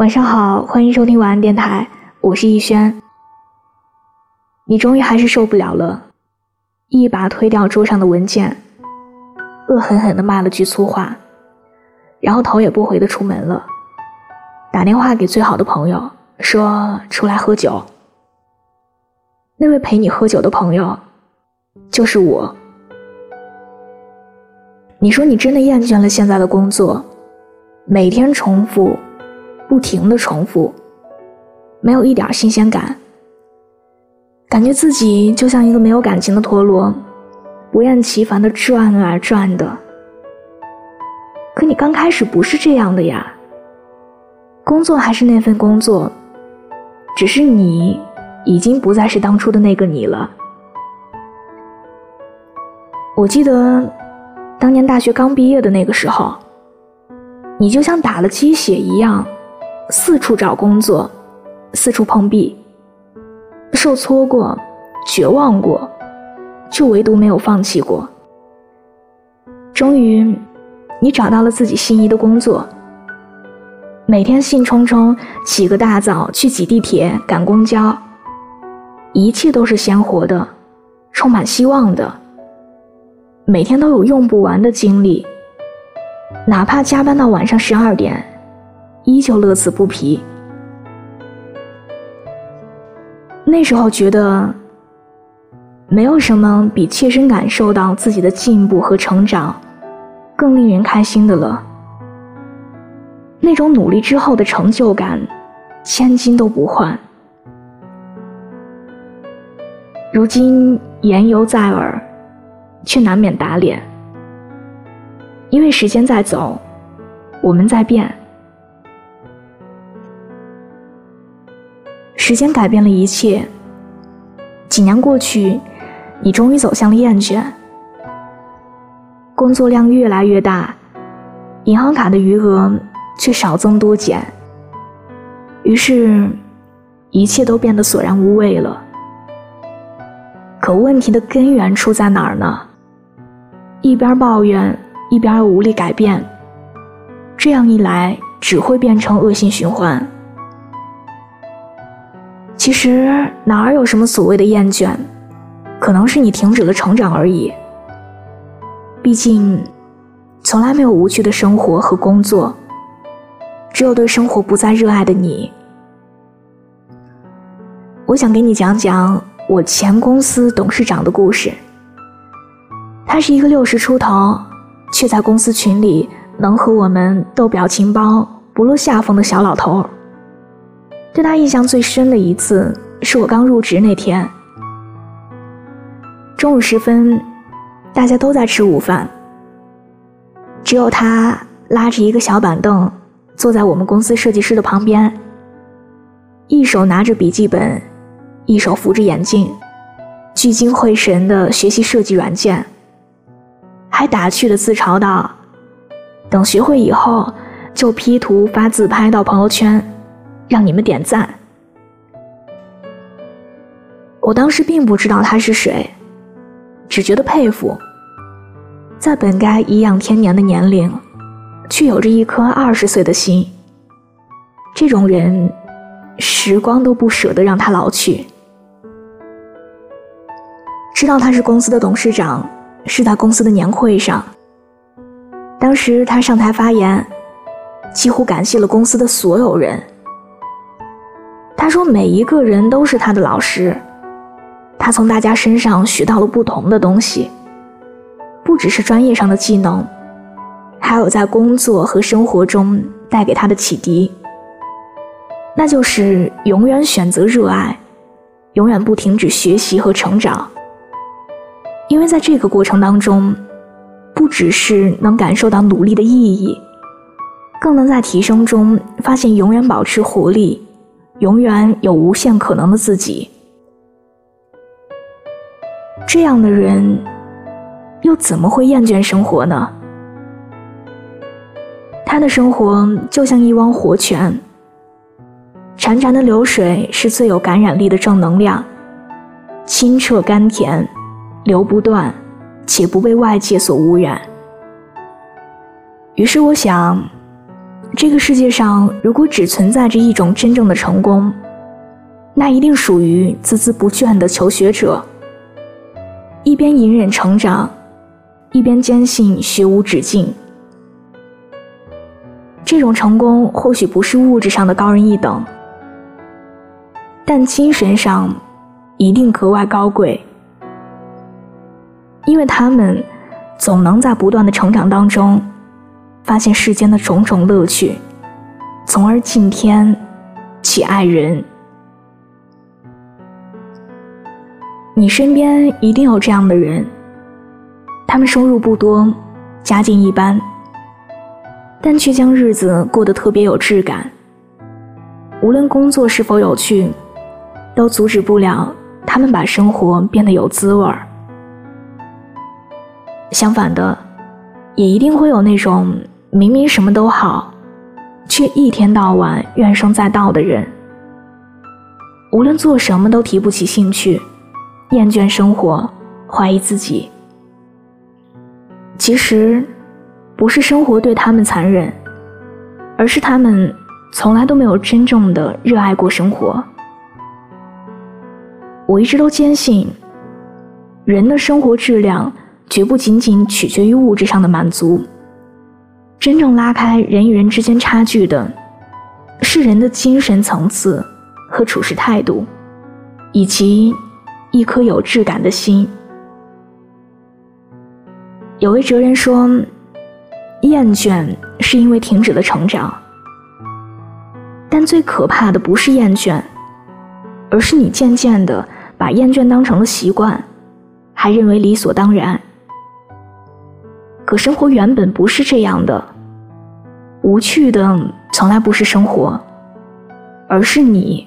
晚上好，欢迎收听晚安电台，我是逸轩。你终于还是受不了了，一把推掉桌上的文件，恶狠狠地骂了句粗话，然后头也不回地出门了。打电话给最好的朋友，说出来喝酒。那位陪你喝酒的朋友，就是我。你说你真的厌倦了现在的工作，每天重复。不停的重复，没有一点新鲜感，感觉自己就像一个没有感情的陀螺，不厌其烦的转啊转的。可你刚开始不是这样的呀，工作还是那份工作，只是你已经不再是当初的那个你了。我记得当年大学刚毕业的那个时候，你就像打了鸡血一样。四处找工作，四处碰壁，受挫过，绝望过，就唯独没有放弃过。终于，你找到了自己心仪的工作。每天兴冲冲起个大早去挤地铁、赶公交，一切都是鲜活的，充满希望的。每天都有用不完的精力，哪怕加班到晚上十二点。依旧乐此不疲。那时候觉得，没有什么比切身感受到自己的进步和成长，更令人开心的了。那种努力之后的成就感，千金都不换。如今言犹在耳，却难免打脸，因为时间在走，我们在变。时间改变了一切。几年过去，你终于走向了厌倦，工作量越来越大，银行卡的余额却少增多减。于是，一切都变得索然无味了。可问题的根源出在哪儿呢？一边抱怨，一边又无力改变，这样一来，只会变成恶性循环。其实哪儿有什么所谓的厌倦，可能是你停止了成长而已。毕竟，从来没有无趣的生活和工作，只有对生活不再热爱的你。我想给你讲讲我前公司董事长的故事。他是一个六十出头，却在公司群里能和我们斗表情包、不落下风的小老头。对他印象最深的一次，是我刚入职那天。中午时分，大家都在吃午饭，只有他拉着一个小板凳，坐在我们公司设计师的旁边，一手拿着笔记本，一手扶着眼镜，聚精会神的学习设计软件，还打趣的自嘲道：“等学会以后，就 P 图发自拍到朋友圈。”让你们点赞。我当时并不知道他是谁，只觉得佩服。在本该颐养天年的年龄，却有着一颗二十岁的心。这种人，时光都不舍得让他老去。知道他是公司的董事长，是在公司的年会上。当时他上台发言，几乎感谢了公司的所有人。他说：“每一个人都是他的老师，他从大家身上学到了不同的东西，不只是专业上的技能，还有在工作和生活中带给他的启迪。那就是永远选择热爱，永远不停止学习和成长。因为在这个过程当中，不只是能感受到努力的意义，更能在提升中发现永远保持活力。”永远有无限可能的自己，这样的人又怎么会厌倦生活呢？他的生活就像一汪活泉，潺潺的流水是最有感染力的正能量，清澈甘甜，流不断，且不被外界所污染。于是我想，这个世界上如果只存在着一种真正的成功，那一定属于孜孜不倦的求学者，一边隐忍成长，一边坚信学无止境。这种成功或许不是物质上的高人一等，但精神上一定格外高贵，因为他们总能在不断的成长当中，发现世间的种种乐趣，从而敬天，启爱人。你身边一定有这样的人，他们收入不多，家境一般，但却将日子过得特别有质感。无论工作是否有趣，都阻止不了他们把生活变得有滋味儿。相反的，也一定会有那种明明什么都好，却一天到晚怨声载道的人。无论做什么都提不起兴趣。厌倦生活，怀疑自己。其实，不是生活对他们残忍，而是他们从来都没有真正的热爱过生活。我一直都坚信，人的生活质量绝不仅仅取决于物质上的满足，真正拉开人与人之间差距的，是人的精神层次和处事态度，以及。一颗有质感的心。有位哲人说：“厌倦是因为停止了成长，但最可怕的不是厌倦，而是你渐渐的把厌倦当成了习惯，还认为理所当然。可生活原本不是这样的，无趣的从来不是生活，而是你。”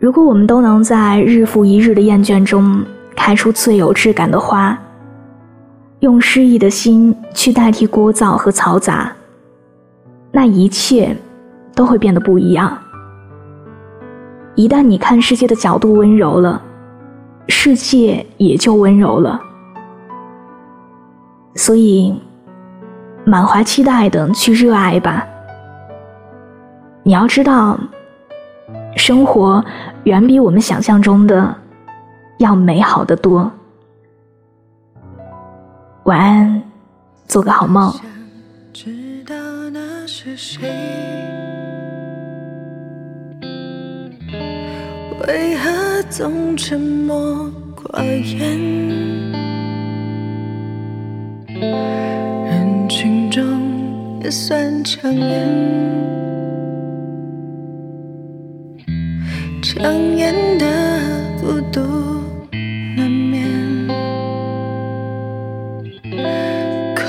如果我们都能在日复一日的厌倦中开出最有质感的花，用诗意的心去代替聒噪和嘈杂，那一切都会变得不一样。一旦你看世界的角度温柔了，世界也就温柔了。所以，满怀期待的去热爱吧。你要知道。生活远比我们想象中的要美好的多。晚安，做个好梦。为何总沉默寡言？算抢眼。强颜的孤独难免，快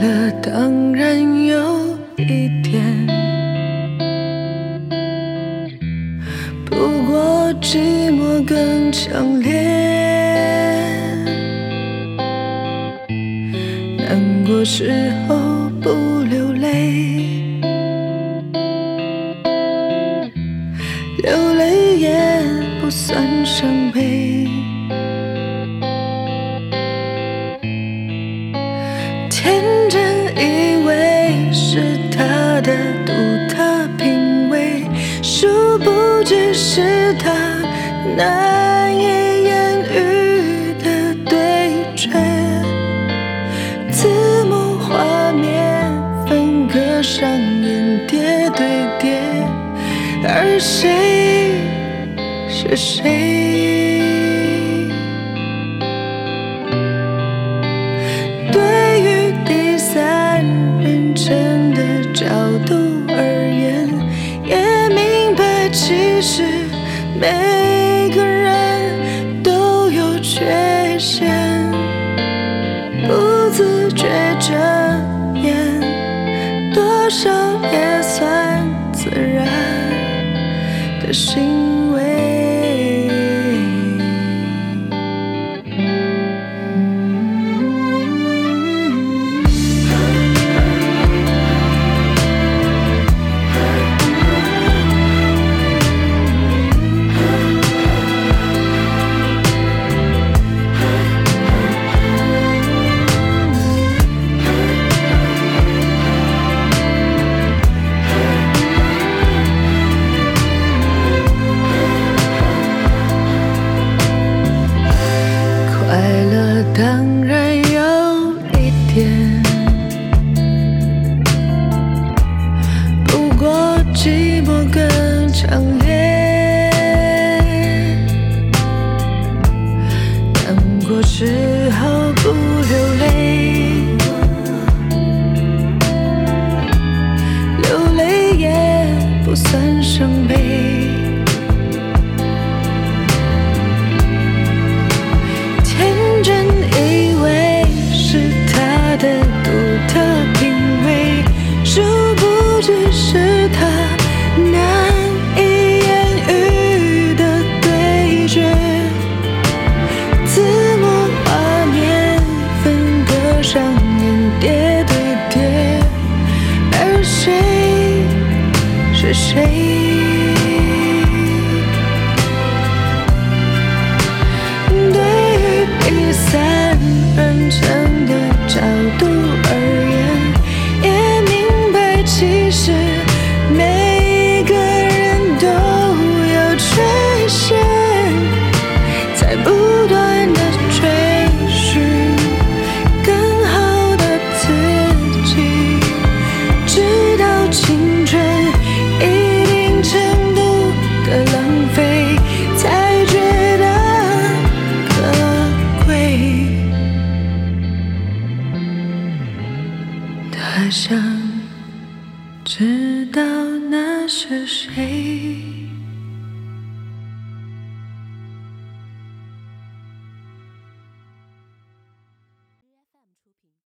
乐当然有一点，不过寂寞更强烈。难过时候也不算伤悲，天真以为是他的独特品味，殊不知是他难以是谁？对于第三人称的角度而言，也明白其实每个人都有缺陷，不自觉遮掩，多少也算自然的心